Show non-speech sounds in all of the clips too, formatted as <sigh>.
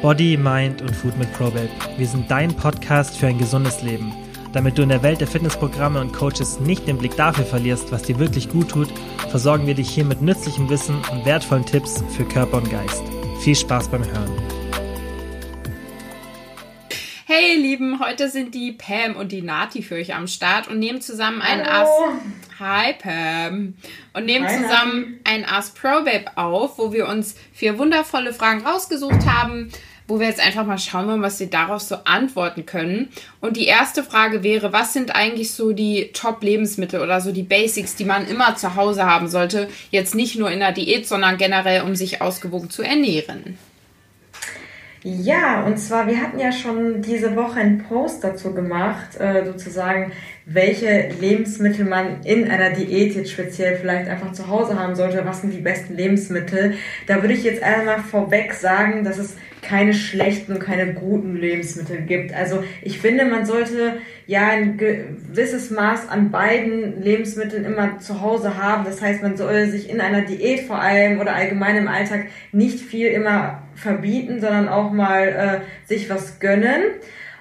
Body, Mind und Food mit ProBabe. Wir sind dein Podcast für ein gesundes Leben. Damit du in der Welt der Fitnessprogramme und Coaches nicht den Blick dafür verlierst, was dir wirklich gut tut, versorgen wir dich hier mit nützlichem Wissen und wertvollen Tipps für Körper und Geist. Viel Spaß beim Hören. Hey ihr Lieben, heute sind die Pam und die Nati für euch am Start und nehmen zusammen ein Ask. Hi Pam. Und nehmen Hi, zusammen Nati. ein Ask Pro Babe auf, wo wir uns vier wundervolle Fragen rausgesucht haben, wo wir jetzt einfach mal schauen wollen, was sie darauf so antworten können. Und die erste Frage wäre, was sind eigentlich so die Top-Lebensmittel oder so die Basics, die man immer zu Hause haben sollte? Jetzt nicht nur in der Diät, sondern generell, um sich ausgewogen zu ernähren. Ja, und zwar, wir hatten ja schon diese Woche einen Post dazu gemacht, äh, sozusagen, welche Lebensmittel man in einer Diät jetzt speziell vielleicht einfach zu Hause haben sollte. Was sind die besten Lebensmittel? Da würde ich jetzt einmal vorweg sagen, dass es keine schlechten und keine guten Lebensmittel gibt. Also ich finde, man sollte ja ein gewisses Maß an beiden Lebensmitteln immer zu Hause haben. Das heißt, man soll sich in einer Diät vor allem oder allgemein im Alltag nicht viel immer verbieten, sondern auch mal äh, sich was gönnen.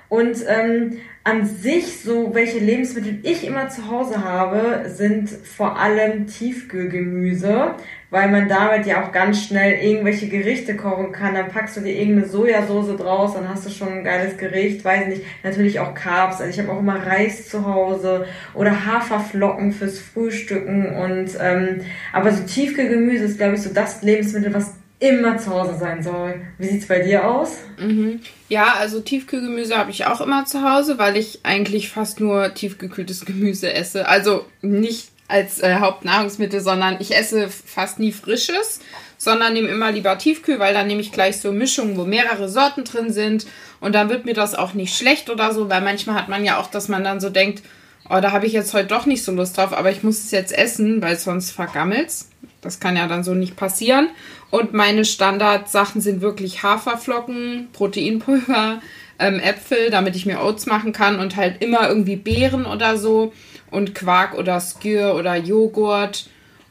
Und ähm, an sich, so welche Lebensmittel ich immer zu Hause habe, sind vor allem Tiefkühlgemüse, weil man damit ja auch ganz schnell irgendwelche Gerichte kochen kann. Dann packst du dir irgendeine Sojasauce draus, dann hast du schon ein geiles Gericht, weiß nicht, natürlich auch Carbs. Also ich habe auch immer Reis zu Hause oder Haferflocken fürs Frühstücken und ähm, aber so Tiefkühlgemüse ist, glaube ich, so das Lebensmittel, was immer zu Hause sein soll. Wie sieht's bei dir aus? Mhm. Ja, also Tiefkühlgemüse habe ich auch immer zu Hause, weil ich eigentlich fast nur tiefgekühltes <laughs> Gemüse esse. Also nicht als äh, Hauptnahrungsmittel, sondern ich esse fast nie frisches, sondern nehme immer lieber Tiefkühl, weil dann nehme ich gleich so Mischungen, wo mehrere Sorten drin sind und dann wird mir das auch nicht schlecht oder so, weil manchmal hat man ja auch, dass man dann so denkt, oh, da habe ich jetzt heute doch nicht so Lust drauf, aber ich muss es jetzt essen, weil sonst vergammelt's. Das kann ja dann so nicht passieren. Und meine Standardsachen sind wirklich Haferflocken, Proteinpulver, ähm, Äpfel, damit ich mir Oats machen kann und halt immer irgendwie Beeren oder so und Quark oder Skür oder Joghurt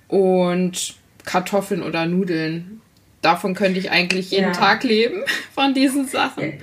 und Kartoffeln oder Nudeln. Davon könnte ich eigentlich jeden ja. Tag leben, <laughs> von diesen Sachen.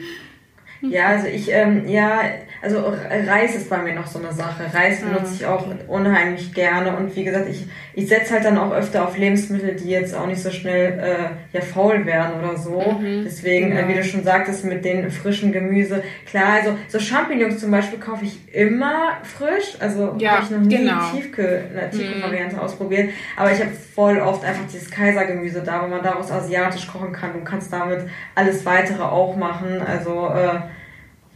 Ja, also ich, ähm, ja, also Reis ist bei mir noch so eine Sache. Reis benutze ich auch unheimlich gerne und wie gesagt, ich, ich setze halt dann auch öfter auf Lebensmittel, die jetzt auch nicht so schnell äh, ja faul werden oder so. Mhm. Deswegen, genau. äh, wie du schon sagtest, mit den frischen Gemüse. Klar, also so Champignons zum Beispiel kaufe ich immer frisch. Also ja, habe ich noch nie genau. Tiefkühl, eine Tiefkühlvariante mhm. ausprobiert. Aber ich habe voll oft einfach dieses Kaisergemüse da, wo man daraus asiatisch kochen kann. Du kannst damit alles weitere auch machen. Also äh,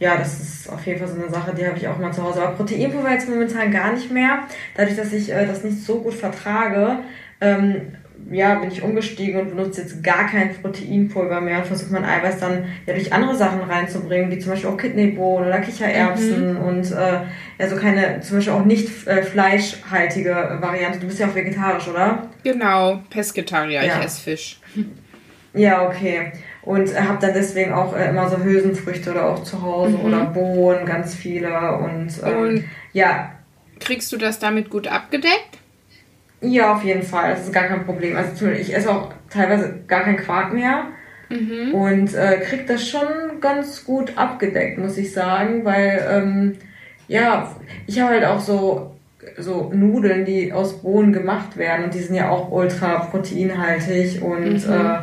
ja, das ist auf jeden Fall so eine Sache, die habe ich auch mal zu Hause. Aber Proteinpulver jetzt momentan gar nicht mehr. Dadurch, dass ich äh, das nicht so gut vertrage, ähm, ja, bin ich umgestiegen und benutze jetzt gar kein Proteinpulver mehr und versuche mein Eiweiß dann ja durch andere Sachen reinzubringen, wie zum Beispiel auch Kidneybohnen oder Kichererbsen mhm. und äh, ja, so keine, zum Beispiel auch nicht äh, fleischhaltige Variante. Du bist ja auch vegetarisch, oder? Genau, Pesketarier, ja. ich esse Fisch. Ja, okay und habe dann deswegen auch äh, immer so Hülsenfrüchte oder auch zu Hause mhm. oder Bohnen, ganz viele und, ähm, und ja. Kriegst du das damit gut abgedeckt? Ja, auf jeden Fall. Das ist gar kein Problem. Also ich esse auch teilweise gar keinen Quark mehr. Mhm. Und äh, krieg das schon ganz gut abgedeckt, muss ich sagen, weil ähm, ja, ich habe halt auch so so Nudeln, die aus Bohnen gemacht werden und die sind ja auch ultra proteinhaltig und mhm. äh,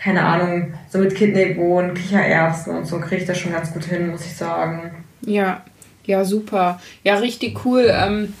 keine Ahnung, so mit Kidneybohnen, Kichererbsen und so kriege ich das schon ganz gut hin, muss ich sagen. Ja, ja, super. Ja, richtig cool. Ähm,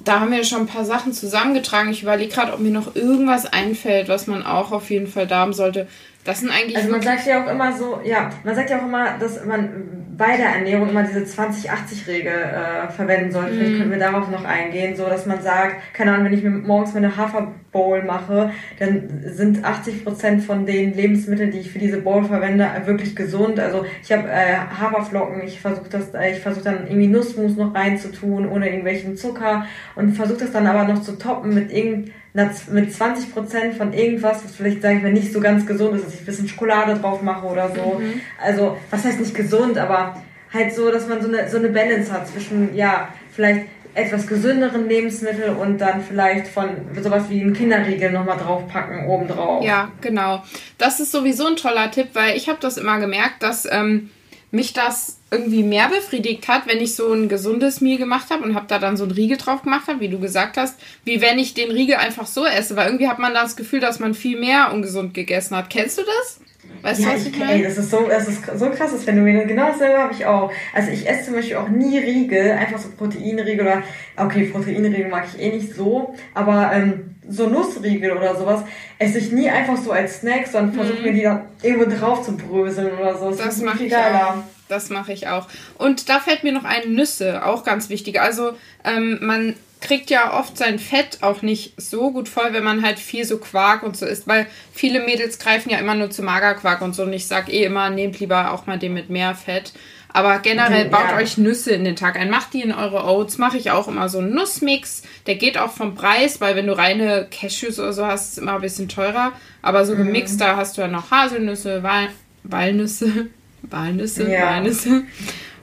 da haben wir schon ein paar Sachen zusammengetragen. Ich überlege gerade, ob mir noch irgendwas einfällt, was man auch auf jeden Fall da haben sollte. Das sind eigentlich. Also man sagt ja auch immer so, ja, man sagt ja auch immer, dass man bei der Ernährung immer diese 20-80-Regel äh, verwenden sollte. Mm. Vielleicht mhm. könnten wir darauf noch eingehen, so dass man sagt, keine Ahnung, wenn ich mir morgens meine Haferbowl mache, dann sind 80 Prozent von den Lebensmitteln, die ich für diese Bowl verwende, wirklich gesund. Also ich habe äh, Haferflocken, ich versuche das, äh, ich versuche dann irgendwie Nussmus noch reinzutun, ohne irgendwelchen Zucker und versuche das dann aber noch zu toppen mit irgendeinem mit 20 Prozent von irgendwas, was vielleicht, sage ich mal, nicht so ganz gesund ist, dass ich ein bisschen Schokolade drauf mache oder so. Mhm. Also, was heißt nicht gesund, aber halt so, dass man so eine, so eine Balance hat zwischen, ja, vielleicht etwas gesünderen Lebensmittel und dann vielleicht von sowas wie einen Kinderriegel nochmal draufpacken obendrauf. Ja, genau. Das ist sowieso ein toller Tipp, weil ich habe das immer gemerkt, dass ähm, mich das irgendwie mehr befriedigt hat, wenn ich so ein gesundes Meal gemacht habe und habe da dann so einen Riegel drauf gemacht habe, wie du gesagt hast, wie wenn ich den Riegel einfach so esse, weil irgendwie hat man das Gefühl, dass man viel mehr ungesund gegessen hat. Kennst du das? Weißt ja, du, was ich, ich meine? Ey, das ist so, das ist so ein krasses Phänomen. Genau dasselbe habe ich auch. Also ich esse zum Beispiel auch nie Riegel, einfach so Proteinriegel oder, okay, Proteinriegel mag ich eh nicht so, aber ähm, so Nussriegel oder sowas esse ich nie einfach so als Snack, sondern versuche mhm. mir die dann irgendwo drauf zu bröseln oder so. Das, das mache ich geiler. auch. Das mache ich auch. Und da fällt mir noch ein Nüsse, auch ganz wichtig. Also ähm, man kriegt ja oft sein Fett auch nicht so gut voll, wenn man halt viel so Quark und so isst, weil viele Mädels greifen ja immer nur zu Magerquark und so und ich sag eh immer, nehmt lieber auch mal den mit mehr Fett. Aber generell baut ja. euch Nüsse in den Tag ein. Macht die in eure Oats. Mache ich auch immer so einen Nussmix. Der geht auch vom Preis, weil wenn du reine Cashews oder so hast, ist es immer ein bisschen teurer. Aber so gemixt, mhm. da hast du ja noch Haselnüsse, Wal Walnüsse, Walnüsse, ja. Walnüsse.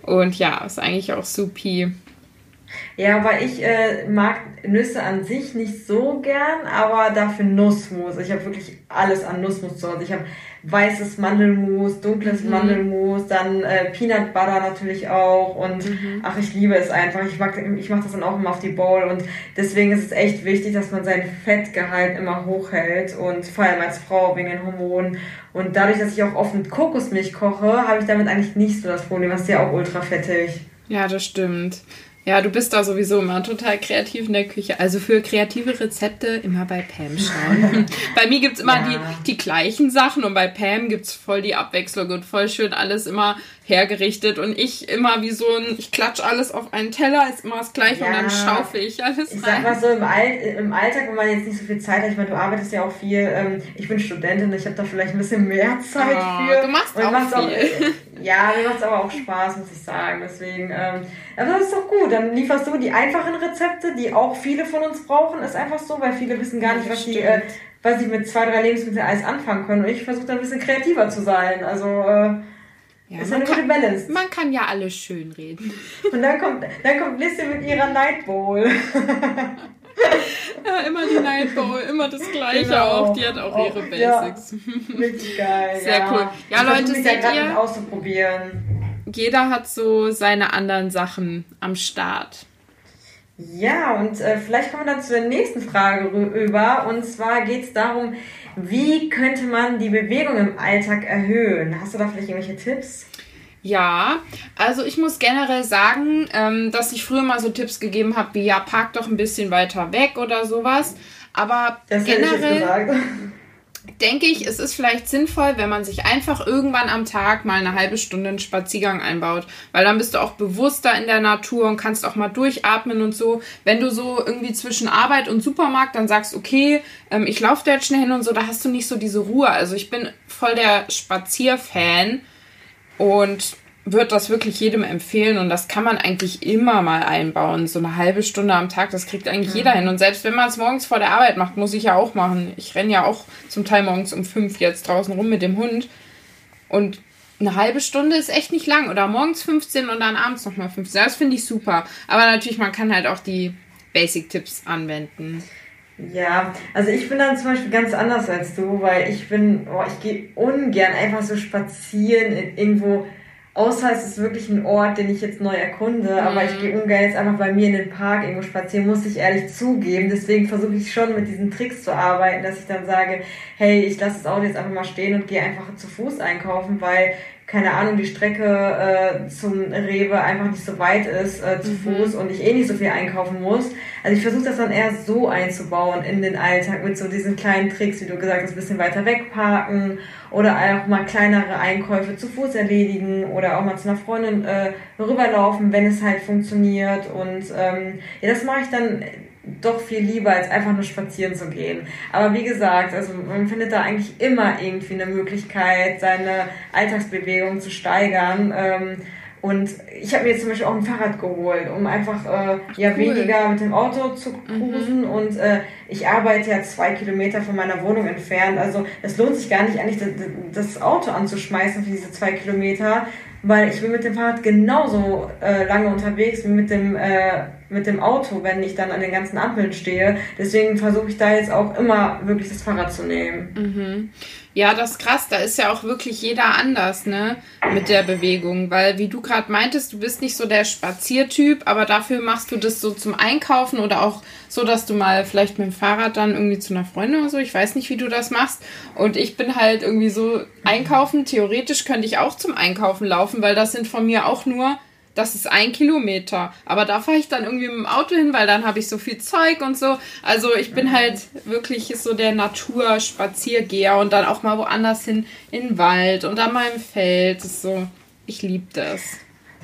Und ja, ist eigentlich auch supi. Ja, weil ich äh, mag Nüsse an sich nicht so gern, aber dafür Nussmus. Ich habe wirklich alles an Nussmus zu Hause. Ich habe weißes Mandelmus, dunkles mhm. Mandelmus, dann äh, Peanut Butter natürlich auch und mhm. ach, ich liebe es einfach. Ich mag, ich mache das dann auch immer auf die Bowl und deswegen ist es echt wichtig, dass man sein Fettgehalt immer hochhält und vor allem als Frau wegen den Hormonen. Und dadurch, dass ich auch oft mit Kokosmilch koche, habe ich damit eigentlich nicht so das Problem. Das ist ja auch ultra fettig. Ja, das stimmt. Ja, du bist da sowieso immer total kreativ in der Küche. Also für kreative Rezepte immer bei Pam schauen. <laughs> bei mir gibt's immer ja. die, die gleichen Sachen und bei Pam gibt's voll die Abwechslung und voll schön alles immer hergerichtet und ich immer wie so ein, ich klatsch alles auf einen Teller, ist immer das gleiche ja. und dann schaufel ich alles Ich rein. sag mal so, im, All im Alltag, wenn man jetzt nicht so viel Zeit hat, ich meine, du arbeitest ja auch viel, ähm, ich bin Studentin, ich habe da vielleicht ein bisschen mehr <laughs> Zeit oh, für. Du machst und auch viel. Auch, <laughs> ja, mir macht's aber auch Spaß, muss ich sagen, deswegen, ähm, aber das ist doch gut, dann lieferst du die einfachen Rezepte, die auch viele von uns brauchen, ist einfach so, weil viele wissen gar nicht, was die, äh, was sie mit zwei, drei Lebensmitteln alles anfangen können und ich versuche da ein bisschen kreativer zu sein, also, äh, ja, ist eine gute Balance. Man kann ja alles schön reden. <laughs> Und dann kommt, dann kommt Lissy mit ihrer Night Bowl. <laughs> ja, immer die Night Bowl, immer das Gleiche genau. auch. Die hat auch, auch ihre Basics. Ja, <laughs> richtig geil. Sehr ja. cool. Ja, ich Leute, seht ihr? auszuprobieren. Jeder hat so seine anderen Sachen am Start. Ja, und äh, vielleicht kommen wir dann zur nächsten Frage rüber. Und zwar geht es darum, wie könnte man die Bewegung im Alltag erhöhen? Hast du da vielleicht irgendwelche Tipps? Ja, also ich muss generell sagen, ähm, dass ich früher mal so Tipps gegeben habe, wie ja, park doch ein bisschen weiter weg oder sowas. Aber das generell denke ich, es ist vielleicht sinnvoll, wenn man sich einfach irgendwann am Tag mal eine halbe Stunde einen Spaziergang einbaut, weil dann bist du auch bewusster in der Natur und kannst auch mal durchatmen und so. Wenn du so irgendwie zwischen Arbeit und Supermarkt dann sagst, okay, ähm, ich laufe da jetzt schnell hin und so, da hast du nicht so diese Ruhe. Also ich bin voll der Spazierfan und würde das wirklich jedem empfehlen und das kann man eigentlich immer mal einbauen. So eine halbe Stunde am Tag, das kriegt eigentlich mhm. jeder hin. Und selbst wenn man es morgens vor der Arbeit macht, muss ich ja auch machen. Ich renne ja auch zum Teil morgens um fünf jetzt draußen rum mit dem Hund. Und eine halbe Stunde ist echt nicht lang. Oder morgens 15 und dann abends nochmal 15. Das finde ich super. Aber natürlich, man kann halt auch die Basic-Tipps anwenden. Ja, also ich bin dann zum Beispiel ganz anders als du, weil ich bin, oh, ich gehe ungern einfach so spazieren in irgendwo Außer es ist wirklich ein Ort, den ich jetzt neu erkunde, mhm. aber ich gehe ungern jetzt einfach bei mir in den Park irgendwo spazieren, muss ich ehrlich zugeben. Deswegen versuche ich schon mit diesen Tricks zu arbeiten, dass ich dann sage, hey, ich lasse das Auto jetzt einfach mal stehen und gehe einfach zu Fuß einkaufen, weil keine Ahnung, die Strecke äh, zum Rewe einfach nicht so weit ist äh, zu mhm. Fuß und ich eh nicht so viel einkaufen muss. Also ich versuche das dann eher so einzubauen in den Alltag mit so diesen kleinen Tricks, wie du gesagt hast, ein bisschen weiter wegparken oder auch mal kleinere Einkäufe zu Fuß erledigen oder auch mal zu einer Freundin äh, rüberlaufen, wenn es halt funktioniert. Und ähm, ja, das mache ich dann doch viel lieber, als einfach nur spazieren zu gehen. Aber wie gesagt, also man findet da eigentlich immer irgendwie eine Möglichkeit, seine Alltagsbewegung zu steigern. Ähm, und ich habe mir jetzt zum Beispiel auch ein Fahrrad geholt, um einfach äh, ja cool. weniger mit dem Auto zu cruisen. Mhm. Und äh, ich arbeite ja zwei Kilometer von meiner Wohnung entfernt. Also es lohnt sich gar nicht eigentlich das Auto anzuschmeißen für diese zwei Kilometer, weil ich bin mit dem Fahrrad genauso äh, lange unterwegs wie mit dem, äh, mit dem Auto, wenn ich dann an den ganzen Ampeln stehe. Deswegen versuche ich da jetzt auch immer wirklich das Fahrrad zu nehmen. Mhm. Ja, das ist krass. Da ist ja auch wirklich jeder anders, ne? Mit der Bewegung. Weil, wie du gerade meintest, du bist nicht so der Spaziertyp, aber dafür machst du das so zum Einkaufen oder auch so, dass du mal vielleicht mit dem Fahrrad dann irgendwie zu einer Freundin oder so. Ich weiß nicht, wie du das machst. Und ich bin halt irgendwie so einkaufen. Theoretisch könnte ich auch zum Einkaufen laufen, weil das sind von mir auch nur das ist ein Kilometer. Aber da fahre ich dann irgendwie mit dem Auto hin, weil dann habe ich so viel Zeug und so. Also ich bin halt wirklich so der Naturspaziergeher und dann auch mal woanders hin in den Wald und an meinem Feld. Das ist so, ich liebe das.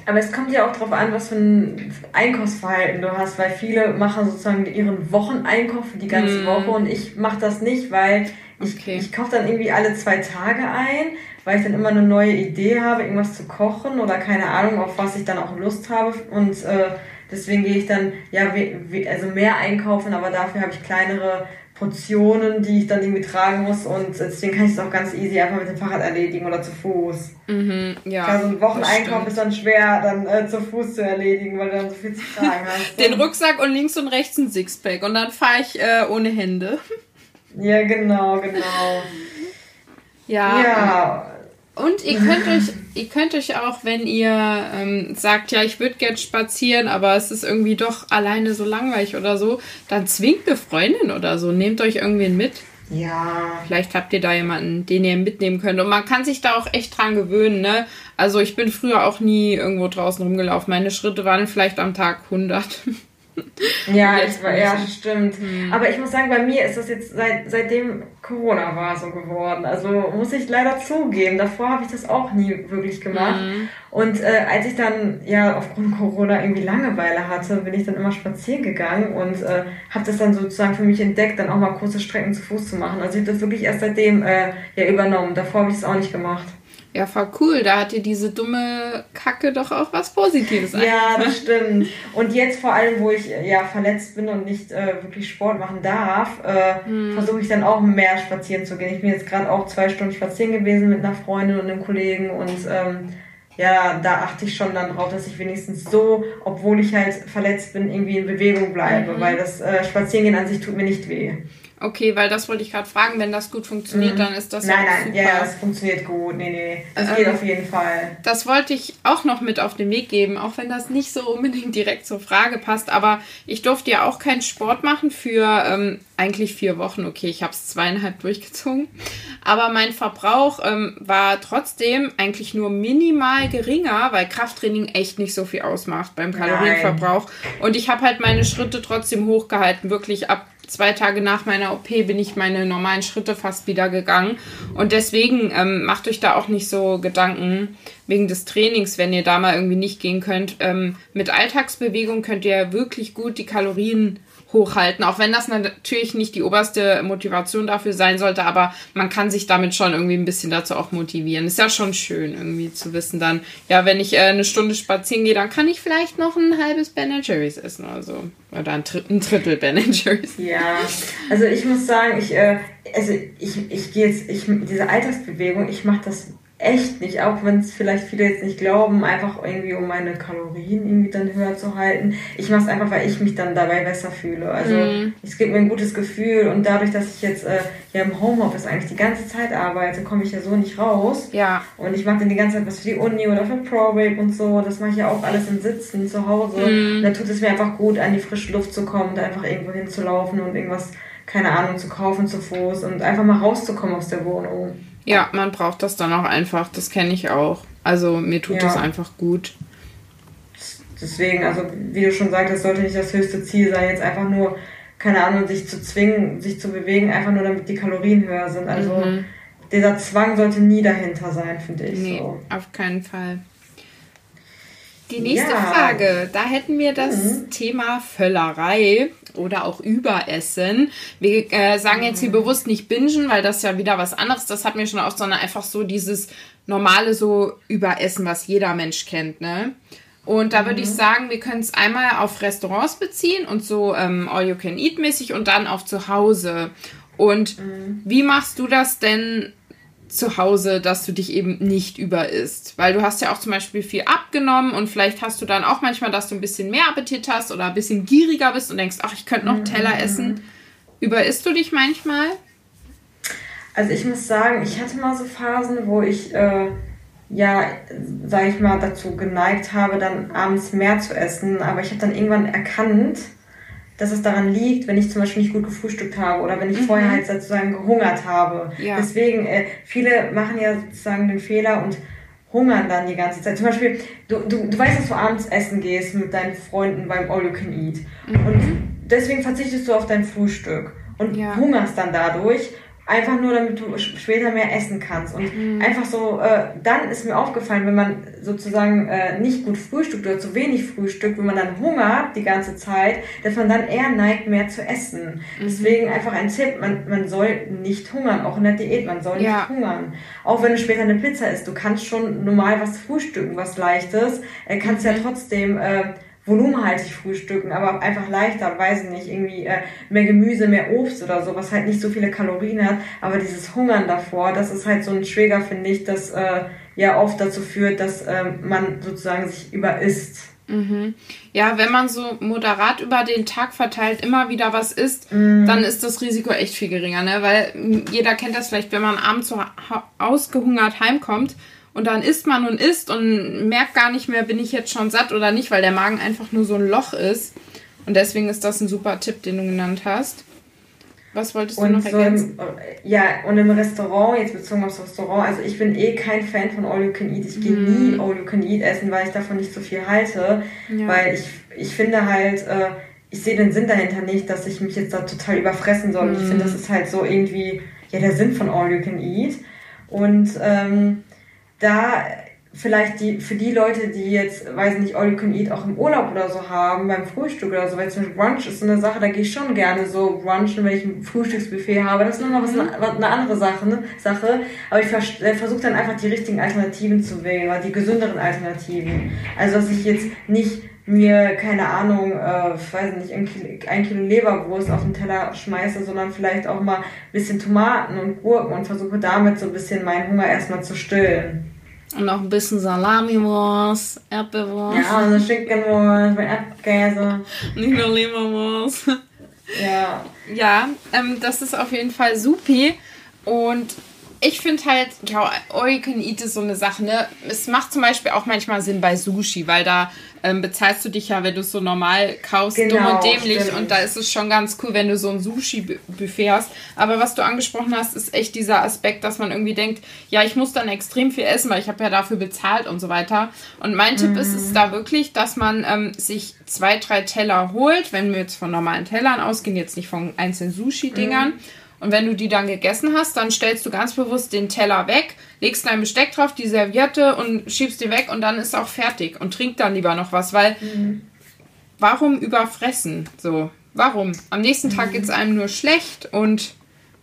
Aber es kommt ja auch darauf an, was für ein Einkaufsverhalten du hast, weil viele machen sozusagen ihren Wocheneinkauf für die ganze mm. Woche und ich mache das nicht, weil ich, okay. ich kaufe dann irgendwie alle zwei Tage ein weil ich dann immer eine neue Idee habe, irgendwas zu kochen oder keine Ahnung, auf was ich dann auch Lust habe. Und äh, deswegen gehe ich dann, ja, we, we, also mehr einkaufen, aber dafür habe ich kleinere Portionen, die ich dann irgendwie tragen muss und deswegen kann ich es auch ganz easy einfach mit dem Fahrrad erledigen oder zu Fuß. Mhm, ja. Klar, so ein Wocheneinkauf ist dann schwer, dann äh, zu Fuß zu erledigen, weil du dann so viel zu tragen <laughs> hast. Den Rucksack und links und rechts ein Sixpack und dann fahre ich äh, ohne Hände. Ja, genau, genau. Ja. Ja. Und ihr könnt euch, ihr könnt euch auch, wenn ihr ähm, sagt, ja, ich würde gern spazieren, aber es ist irgendwie doch alleine so langweilig oder so, dann zwingt eine Freundin oder so. Nehmt euch irgendwen mit. Ja. Vielleicht habt ihr da jemanden, den ihr mitnehmen könnt. Und man kann sich da auch echt dran gewöhnen, ne? Also ich bin früher auch nie irgendwo draußen rumgelaufen. Meine Schritte waren vielleicht am Tag 100. <laughs> Ja, ich war, ja, stimmt. Mhm. Aber ich muss sagen, bei mir ist das jetzt seit, seitdem Corona war so geworden. Also muss ich leider zugeben. Davor habe ich das auch nie wirklich gemacht. Mhm. Und äh, als ich dann ja aufgrund Corona irgendwie Langeweile hatte, bin ich dann immer spazieren gegangen und äh, habe das dann sozusagen für mich entdeckt, dann auch mal kurze Strecken zu Fuß zu machen. Also ich habe das wirklich erst seitdem äh, ja übernommen. Davor habe ich es auch nicht gemacht. Ja, voll cool. Da hat dir diese dumme Kacke doch auch was Positives Ja, das stimmt. Und jetzt vor allem, wo ich ja verletzt bin und nicht äh, wirklich Sport machen darf, äh, hm. versuche ich dann auch mehr spazieren zu gehen. Ich bin jetzt gerade auch zwei Stunden spazieren gewesen mit einer Freundin und einem Kollegen und ähm, ja, da achte ich schon dann drauf, dass ich wenigstens so, obwohl ich halt verletzt bin, irgendwie in Bewegung bleibe, mhm. weil das äh, Spazierengehen an sich tut mir nicht weh. Okay, weil das wollte ich gerade fragen. Wenn das gut funktioniert, mhm. dann ist das nein, ja nein, super. Ja, es funktioniert gut. Nee, nee, das ähm, geht auf jeden Fall. Das wollte ich auch noch mit auf den Weg geben, auch wenn das nicht so unbedingt direkt zur Frage passt. Aber ich durfte ja auch keinen Sport machen für ähm, eigentlich vier Wochen. Okay, ich habe es zweieinhalb durchgezogen. Aber mein Verbrauch ähm, war trotzdem eigentlich nur minimal geringer, weil Krafttraining echt nicht so viel ausmacht beim Kalorienverbrauch. Nein. Und ich habe halt meine Schritte trotzdem hochgehalten, wirklich ab zwei Tage nach meiner OP bin ich meine normalen Schritte fast wieder gegangen. Und deswegen ähm, macht euch da auch nicht so Gedanken wegen des Trainings, wenn ihr da mal irgendwie nicht gehen könnt. Ähm, mit Alltagsbewegung könnt ihr wirklich gut die Kalorien hochhalten, auch wenn das natürlich nicht die oberste Motivation dafür sein sollte, aber man kann sich damit schon irgendwie ein bisschen dazu auch motivieren. Ist ja schon schön irgendwie zu wissen dann, ja, wenn ich äh, eine Stunde spazieren gehe, dann kann ich vielleicht noch ein halbes Ben Jerry's essen oder so. Oder ein, Dr ein Drittel Ben Jerry's. Ja, also ich muss sagen, ich, äh, also ich, ich gehe jetzt, ich, diese Alltagsbewegung, ich mache das echt nicht, auch wenn es vielleicht viele jetzt nicht glauben, einfach irgendwie um meine Kalorien irgendwie dann höher zu halten. Ich mache es einfach, weil ich mich dann dabei besser fühle. Also mhm. es gibt mir ein gutes Gefühl und dadurch, dass ich jetzt äh, ja im Homeoffice eigentlich die ganze Zeit arbeite, komme ich ja so nicht raus. Ja. Und ich mache dann die ganze Zeit was für die Uni oder für ProBabe und so. Das mache ich ja auch alles im Sitzen zu Hause. Mhm. Da tut es mir einfach gut, an die frische Luft zu kommen, da einfach irgendwo hinzulaufen und irgendwas, keine Ahnung, zu kaufen zu Fuß und einfach mal rauszukommen aus der Wohnung. Ja, man braucht das dann auch einfach. Das kenne ich auch. Also mir tut ja. das einfach gut. Deswegen, also wie du schon sagtest, sollte nicht das höchste Ziel sein, jetzt einfach nur, keine Ahnung, sich zu zwingen, sich zu bewegen, einfach nur damit die Kalorien höher sind. Also mhm. dieser Zwang sollte nie dahinter sein, finde ich. Nee, so. auf keinen Fall. Die nächste ja. Frage, da hätten wir das mhm. Thema Völlerei oder auch Überessen. Wir äh, sagen jetzt hier mhm. bewusst nicht bingen, weil das ja wieder was anderes, das hat mir schon auch, sondern einfach so dieses normale so Überessen, was jeder Mensch kennt, ne? Und da würde ich sagen, wir können es einmal auf Restaurants beziehen und so ähm, All-You-Can-Eat-mäßig und dann auf zu Hause. Und wie machst du das denn zu Hause, dass du dich eben nicht über isst? Weil du hast ja auch zum Beispiel viel abgenommen und vielleicht hast du dann auch manchmal, dass du ein bisschen mehr Appetit hast oder ein bisschen gieriger bist und denkst, ach, ich könnte noch einen Teller essen. Überisst du dich manchmal? Also ich muss sagen, ich hatte mal so Phasen, wo ich, äh, ja, sag ich mal, dazu geneigt habe, dann abends mehr zu essen. Aber ich habe dann irgendwann erkannt, dass es daran liegt, wenn ich zum Beispiel nicht gut gefrühstückt habe oder wenn ich vorher halt sozusagen gehungert habe. Ja. Deswegen, äh, viele machen ja sozusagen den Fehler und hungern dann die ganze Zeit. Zum Beispiel, du, du, du weißt, dass du abends essen gehst mit deinen Freunden beim All You Can Eat. Und deswegen verzichtest du auf dein Frühstück und Ja. hungerst dann dadurch. Einfach nur, damit du später mehr essen kannst. Und Mhm. einfach so, äh, dann ist mir aufgefallen, wenn man sozusagen äh, nicht gut frühstückt oder zu wenig frühstückt, wenn man dann hungert die ganze Zeit, dass man dann eher neigt, mehr zu essen. Mhm. Deswegen einfach ein Tipp, man, man soll nicht hungern, auch in der Diät, man soll Ja. nicht hungern. Auch wenn du später eine Pizza isst, du kannst schon normal was frühstücken, was leichtes, äh, kannst Mhm. ja trotzdem äh, volumenhaltig frühstücken, aber einfach leichter, weiß ich nicht, irgendwie äh, mehr Gemüse, mehr Obst oder so, was halt nicht so viele Kalorien hat, aber dieses Hungern davor, das ist halt so ein Schwäger, finde ich, das äh, ja oft dazu führt, dass ähm, man sozusagen sich überisst. Ja, wenn man so moderat über den Tag verteilt immer wieder was isst, dann ist das Risiko echt viel geringer, ne? Weil jeder kennt das vielleicht, wenn man abends so ausgehungert heimkommt und dann isst man und isst und merkt gar nicht mehr, bin ich jetzt schon satt oder nicht, weil der Magen einfach nur so ein Loch ist. Und deswegen ist das ein super Tipp, den du genannt hast. Was wolltest du noch Und so ergänzen? im, ja, und im Restaurant, jetzt bezogen aufs Restaurant, also ich bin eh kein Fan von All You Can Eat. Ich gehe nie All You Can Eat essen, weil ich davon nicht so viel halte. Ja. Weil ich, ich finde halt, äh, ich sehe den Sinn dahinter nicht, dass ich mich jetzt da total überfressen soll. Und Ich finde, das ist halt so irgendwie, ja, der Sinn von All You Can Eat. Und ähm, da vielleicht die, für die Leute, die jetzt, weiß nicht, All You Can Eat auch im Urlaub oder so haben, beim Frühstück oder so, weil zum Beispiel Brunch ist so eine Sache, da gehe ich schon gerne so brunchen, wenn ich ein Frühstücksbuffet habe. Das ist nochmal was, was eine andere Sache, ne? Sache. Aber ich vers- äh, versuche dann einfach die richtigen Alternativen zu wählen, oder die gesünderen Alternativen. Also, dass ich jetzt nicht mir, keine Ahnung, äh, ich weiß nicht, ein Kilo, ein Kilo Leberwurst auf den Teller schmeiße, sondern vielleicht auch mal ein bisschen Tomaten und Gurken und versuche damit so ein bisschen meinen Hunger erstmal zu stillen. Und noch ein bisschen Salami-Wurst, Erdbeerwurst, Ja, also Schinkenwurst, mit Erdkäse. nicht nur Leberwurst. Ja. Ja, ähm, das ist auf jeden Fall supi. Und ich finde halt, ja, All You Can Eat ist so eine Sache, ne? Es macht zum Beispiel auch manchmal Sinn bei Sushi, weil da ähm, bezahlst du dich ja, wenn du es so normal kaufst, dumm Genau, und dämlich. stimmt. Und da ist es schon ganz cool, wenn du so ein Sushi-Buffet hast. Aber was du angesprochen hast, ist echt dieser Aspekt, dass man irgendwie denkt, ja, ich muss dann extrem viel essen, weil ich habe ja dafür bezahlt und so weiter. Und mein Tipp ist es da wirklich, dass man ähm, sich zwei, drei Teller holt, wenn wir jetzt von normalen Tellern ausgehen, jetzt nicht von einzelnen Sushi-Dingern. Und wenn du die dann gegessen hast, dann stellst du ganz bewusst den Teller weg, legst dein Besteck drauf, die Serviette und schiebst die weg und dann ist auch fertig. Und trink dann lieber noch was, weil warum überfressen? So, warum? Am nächsten Tag geht's einem nur schlecht und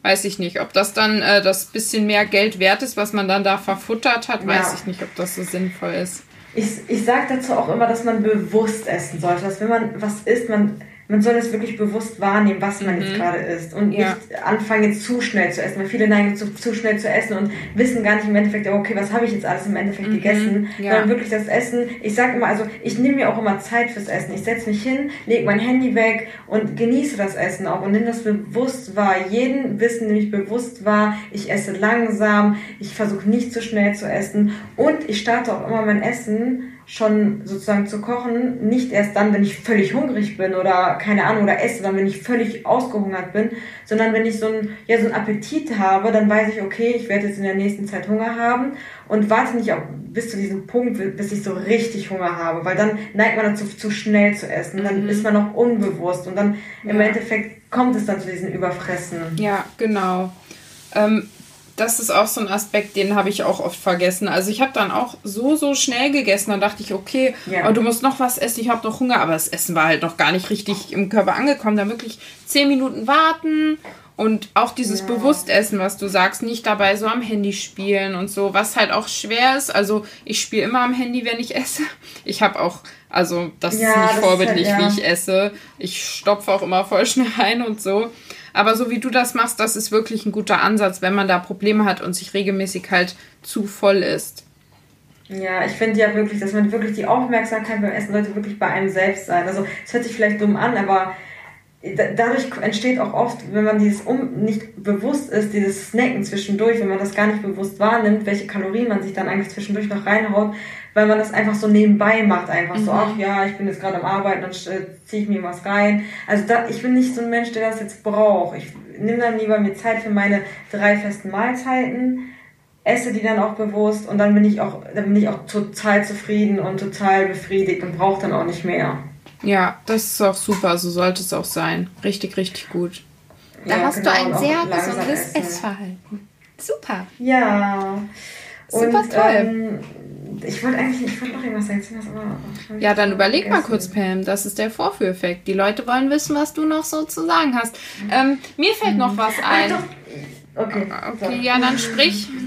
weiß ich nicht, ob das dann äh, das bisschen mehr Geld wert ist, was man dann da verfuttert hat, weiß Ja. ich nicht, ob das so sinnvoll ist. Ich, ich sage dazu auch immer, dass man bewusst essen sollte. Dass wenn man was isst, man, man soll es wirklich bewusst wahrnehmen, was man jetzt gerade isst. Und Ja. nicht anfangen, zu schnell zu essen. Weil viele neigen zu, zu schnell zu essen und wissen gar nicht im Endeffekt, oh, okay, was habe ich jetzt alles im Endeffekt gegessen. ja. Sondern wirklich das Essen. Ich sage immer, also ich nehme mir auch immer Zeit fürs Essen. Ich setze mich hin, lege mein Handy weg und genieße das Essen auch und nehme das bewusst wahr. Jeden Wissen nehme ich bewusst wahr. Ich esse langsam. Ich versuche nicht zu schnell zu essen. Und ich starte auch immer mein Essen schon sozusagen zu kochen, nicht erst dann, wenn ich völlig hungrig bin oder keine Ahnung oder esse, sondern wenn ich völlig ausgehungert bin, sondern wenn ich so ein ja so einen Appetit habe, dann weiß ich, okay, ich werde jetzt in der nächsten Zeit Hunger haben und warte nicht auf, bis zu diesem Punkt, bis ich so richtig Hunger habe, weil dann neigt man dazu, zu schnell zu essen, dann ist man noch unbewusst und dann im Ja. Endeffekt kommt es dann zu diesem Überfressen. Ja, genau. Ähm, das ist auch so ein Aspekt, den habe ich auch oft vergessen. Also ich habe dann auch so, so schnell gegessen. Dann dachte ich, okay, Ja. oh, du musst noch was essen, ich habe noch Hunger. Aber das Essen war halt noch gar nicht richtig im Körper angekommen. Dann wirklich zehn Minuten warten Und auch dieses ja. Bewusstessen, was du sagst, nicht dabei so am Handy spielen und so, was halt auch schwer ist. Also ich spiele immer am Handy, wenn ich esse. Ich habe auch, also das ja, ist nicht das vorbildlich, ist halt, wie ich esse. Ich stopfe auch immer voll schnell ein und so. Aber so wie du das machst, das ist wirklich ein guter Ansatz, wenn man da Probleme hat und sich regelmäßig halt zu voll ist. Ja, ich finde ja wirklich, dass man wirklich die Aufmerksamkeit beim Essen sollte wirklich bei einem selbst sein. Also es hört sich vielleicht dumm an, aber dadurch entsteht auch oft, wenn man dieses um nicht bewusst ist, dieses Snacken zwischendurch, wenn man das gar nicht bewusst wahrnimmt, welche Kalorien man sich dann eigentlich zwischendurch noch reinhaut, weil man das einfach so nebenbei macht, einfach mhm. so, ach ja, ich bin jetzt gerade am Arbeiten, dann ziehe ich mir was rein. Also da, ich bin nicht so ein Mensch, der das jetzt braucht. Ich nehme dann lieber mir Zeit für meine drei festen Mahlzeiten, esse die dann auch bewusst und dann bin ich auch, dann bin ich auch total zufrieden und total befriedigt und brauche dann auch nicht mehr. Ja, das ist auch super, so sollte es auch sein. Richtig, richtig gut. Da ja, hast genau, du ein sehr gesundes Essverhalten. Super. Ja. Super und, toll. Ähm, ich wollte eigentlich, ich wollte noch irgendwas sagen. Aber ja, dann überleg mal kurz, Pam. Das ist der Vorführeffekt. Die Leute wollen wissen, was du noch so zu sagen hast. Ähm, mir fällt noch was ein. Ach, okay. Okay, ja, dann sprich. <laughs>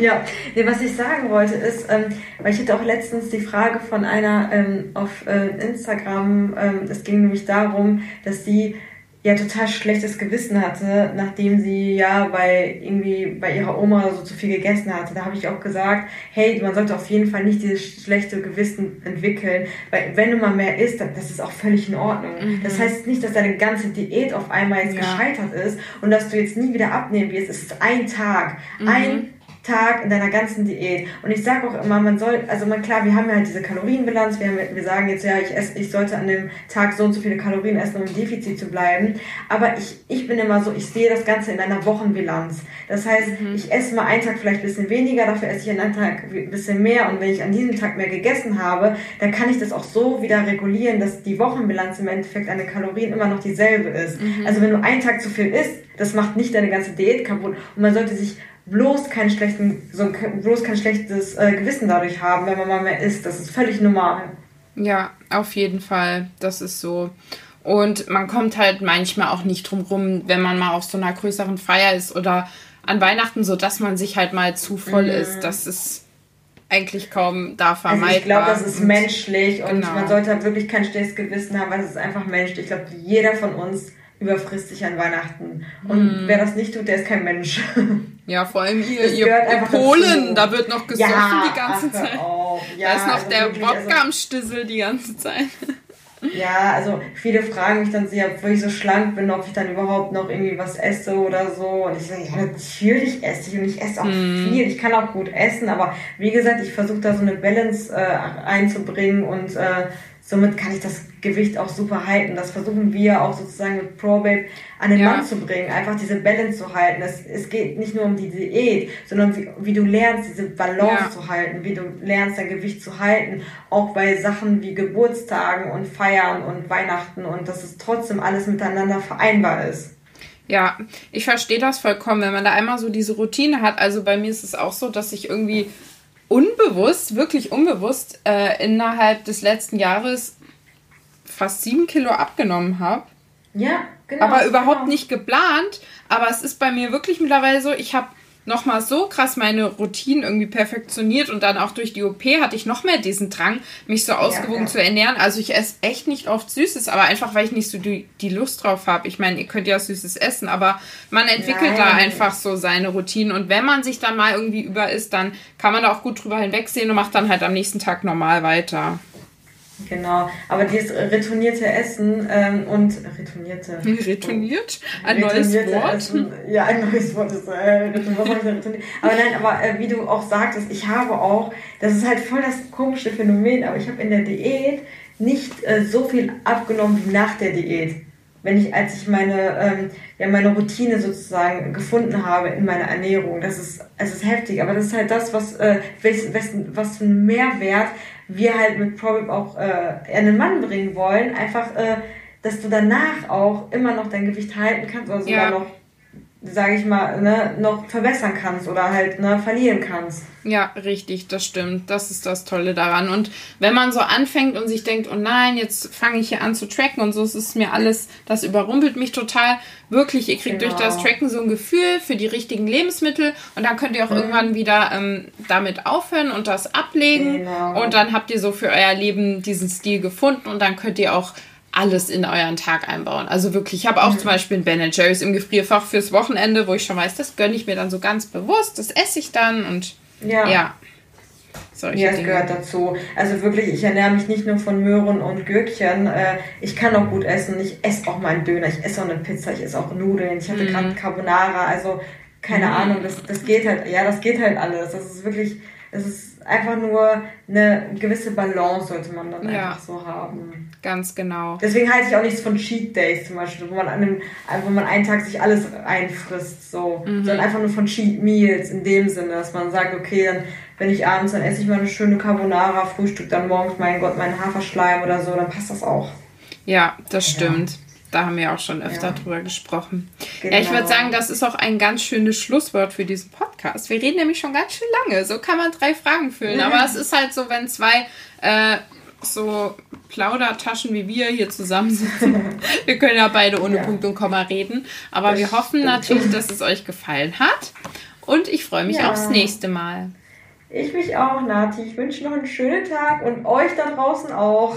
Ja, nee, was ich sagen wollte ist, ähm, weil ich hatte auch letztens die Frage von einer ähm, auf äh, Instagram, ähm, es ging nämlich darum, dass sie ja total schlechtes Gewissen hatte, nachdem sie ja bei irgendwie bei ihrer Oma so zu viel gegessen hatte. Da habe ich auch gesagt, hey, man sollte auf jeden Fall nicht dieses schlechte Gewissen entwickeln, weil wenn du mal mehr isst, dann, das ist auch völlig in Ordnung. Mhm. Das heißt nicht, dass deine ganze Diät auf einmal jetzt ja. gescheitert ist und dass du jetzt nie wieder abnehmen wirst. Es ist ein Tag, mhm. ein Tag in deiner ganzen Diät. Und ich sage auch immer, man soll, also man, klar, wir haben ja halt diese Kalorienbilanz, wir, haben, wir sagen jetzt, ja, ich, esse, ich sollte an dem Tag so und so viele Kalorien essen, um im Defizit zu bleiben. Aber ich, ich bin immer so, ich sehe das Ganze in einer Wochenbilanz. Das heißt, mhm. ich esse mal einen Tag vielleicht ein bisschen weniger, dafür esse ich an einem Tag ein bisschen mehr. Und wenn ich an diesem Tag mehr gegessen habe, dann kann ich das auch so wieder regulieren, dass die Wochenbilanz im Endeffekt an den Kalorien immer noch dieselbe ist. Mhm. Also wenn du einen Tag zu viel isst, das macht nicht deine ganze Diät kaputt. Und man sollte sich bloß keinen schlechten, so bloß kein schlechtes äh, Gewissen dadurch haben, wenn man mal mehr isst. Das ist völlig normal. Ja, auf jeden Fall. Das ist so. Und man kommt halt manchmal auch nicht drum rum, wenn man mal auf so einer größeren Feier ist oder an Weihnachten, so dass man sich halt mal zu voll mm. ist. Das ist eigentlich kaum da vermeidbar. Also ich glaube, das ist menschlich und genau. man sollte halt wirklich kein schlechtes Gewissen haben, weil es ist einfach menschlich. Ich glaube, jeder von uns überfrisst sich an Weihnachten. Und mm. wer das nicht tut, der ist kein Mensch. <laughs> Ja, vor allem ihr, ihr Polen, dazu. da wird noch gesoffen ja, die ganze ach, Zeit. Ja, da ist noch also der Wodka am Stissel die ganze Zeit. Ja, also viele fragen mich dann sehr, wo ich so schlank bin, ob ich dann überhaupt noch irgendwie was esse oder so. Und ich sage, ja, natürlich esse ich und ich esse auch mm. viel. Ich kann auch gut essen, aber wie gesagt, ich versuche da so eine Balance äh, einzubringen und äh, somit kann ich das Gewicht auch super halten. Das versuchen wir auch sozusagen mit ProBabe an den ja. Mann zu bringen, einfach diese Balance zu halten. Es, es geht nicht nur um die Diät, sondern wie, wie du lernst, diese Balance ja. zu halten, wie du lernst, dein Gewicht zu halten, auch bei Sachen wie Geburtstagen und Feiern und Weihnachten und dass es trotzdem alles miteinander vereinbar ist. Ja, ich verstehe das vollkommen, wenn man da einmal so diese Routine hat. Also bei mir ist es auch so, dass ich irgendwie unbewusst, wirklich unbewusst, äh, innerhalb des letzten Jahres fast sieben Kilo abgenommen habe. Ja, genau. Aber überhaupt genau. nicht geplant. Aber es ist bei mir wirklich mittlerweile so, ich habe nochmal so krass meine Routinen irgendwie perfektioniert und dann auch durch die OP hatte ich noch mehr diesen Drang, mich so ausgewogen ja, ja. zu ernähren. Also ich esse echt nicht oft Süßes, aber einfach, weil ich nicht so die, die Lust drauf habe. Ich meine, ihr könnt ja Süßes essen, aber man entwickelt Nein. da einfach so seine Routinen und wenn man sich dann mal irgendwie über isst, dann kann man da auch gut drüber hinwegsehen und macht dann halt am nächsten Tag normal weiter. Genau, aber dieses retournierte Essen ähm, und retournierte. Retourniert? Ein neues Wort? Essen, ja, ein neues Wort ist äh, Aber nein, aber äh, wie du auch sagtest, ich habe auch, das ist halt voll das komische Phänomen, aber ich habe in der Diät nicht äh, so viel abgenommen wie nach der Diät. Wenn ich, als ich meine, ähm, ja, meine Routine sozusagen gefunden habe in meiner Ernährung, das ist, es ist heftig, aber das ist halt das, was, äh, was, was für einen Mehrwert wir halt mit ProRib auch äh, an den Mann bringen wollen, einfach, äh, dass du danach auch immer noch dein Gewicht halten kannst oder sogar ja. noch sage ich mal, ne, noch verbessern kannst oder halt ne, verlieren kannst. Ja, richtig, das stimmt. Das ist das Tolle daran. Und wenn man so anfängt und sich denkt, oh nein, jetzt fange ich hier an zu tracken und so, es ist mir alles, das überrumpelt mich total. Wirklich, ihr kriegt genau. durch das genau. Tracken so ein Gefühl für die richtigen Lebensmittel und dann könnt ihr auch mhm. irgendwann wieder ähm, damit aufhören und das ablegen. Genau. Und dann habt ihr so für euer Leben diesen Stil gefunden und dann könnt ihr auch alles in euren Tag einbauen. Also wirklich, ich habe auch mhm. zum Beispiel ein Ben Jerry's im Gefrierfach fürs Wochenende, wo ich schon weiß, das gönne ich mir dann so ganz bewusst, das esse ich dann und ja. ja. Solche ja, es gehört dazu. Also wirklich, ich ernähre mich nicht nur von Möhren und Gürkchen. Äh, ich kann auch gut essen. Ich esse auch mal einen Döner, ich esse auch eine Pizza, ich esse auch Nudeln. Ich hatte mhm. gerade Carbonara. Also keine mhm. Ahnung, das, das geht halt, ja, das geht halt alles. Das ist wirklich, es ist einfach nur eine gewisse Balance sollte man dann ja. einfach so haben. Ganz genau. Deswegen halte ich auch nichts von Cheat Days zum Beispiel, wo man, an einem, wo man einen Tag sich alles einfrisst, so. Mhm. Sondern einfach nur von Cheat Meals in dem Sinne, dass man sagt, okay, dann, wenn ich abends, dann esse ich mal eine schöne Carbonara, Frühstück, dann morgens, mein Gott, meinen Haferschleim oder so, dann passt das auch. Ja, das stimmt. Ja. Da haben wir auch schon öfter ja. drüber gesprochen. Genau. Ja, ich würde genau. sagen, das ist auch ein ganz schönes Schlusswort für diesen Podcast. Wir reden nämlich schon ganz schön lange. So kann man drei Fragen füllen. Aber es ist halt so, wenn zwei äh, so Plaudertaschen wie wir hier zusammensitzen. <laughs> wir können ja beide ohne ja. Punkt und Komma reden. Aber das wir hoffen stimmt. natürlich, dass es euch gefallen hat. Und ich freue mich ja. aufs nächste Mal. Ich mich auch, Nati. Ich wünsche noch einen schönen Tag und euch da draußen auch.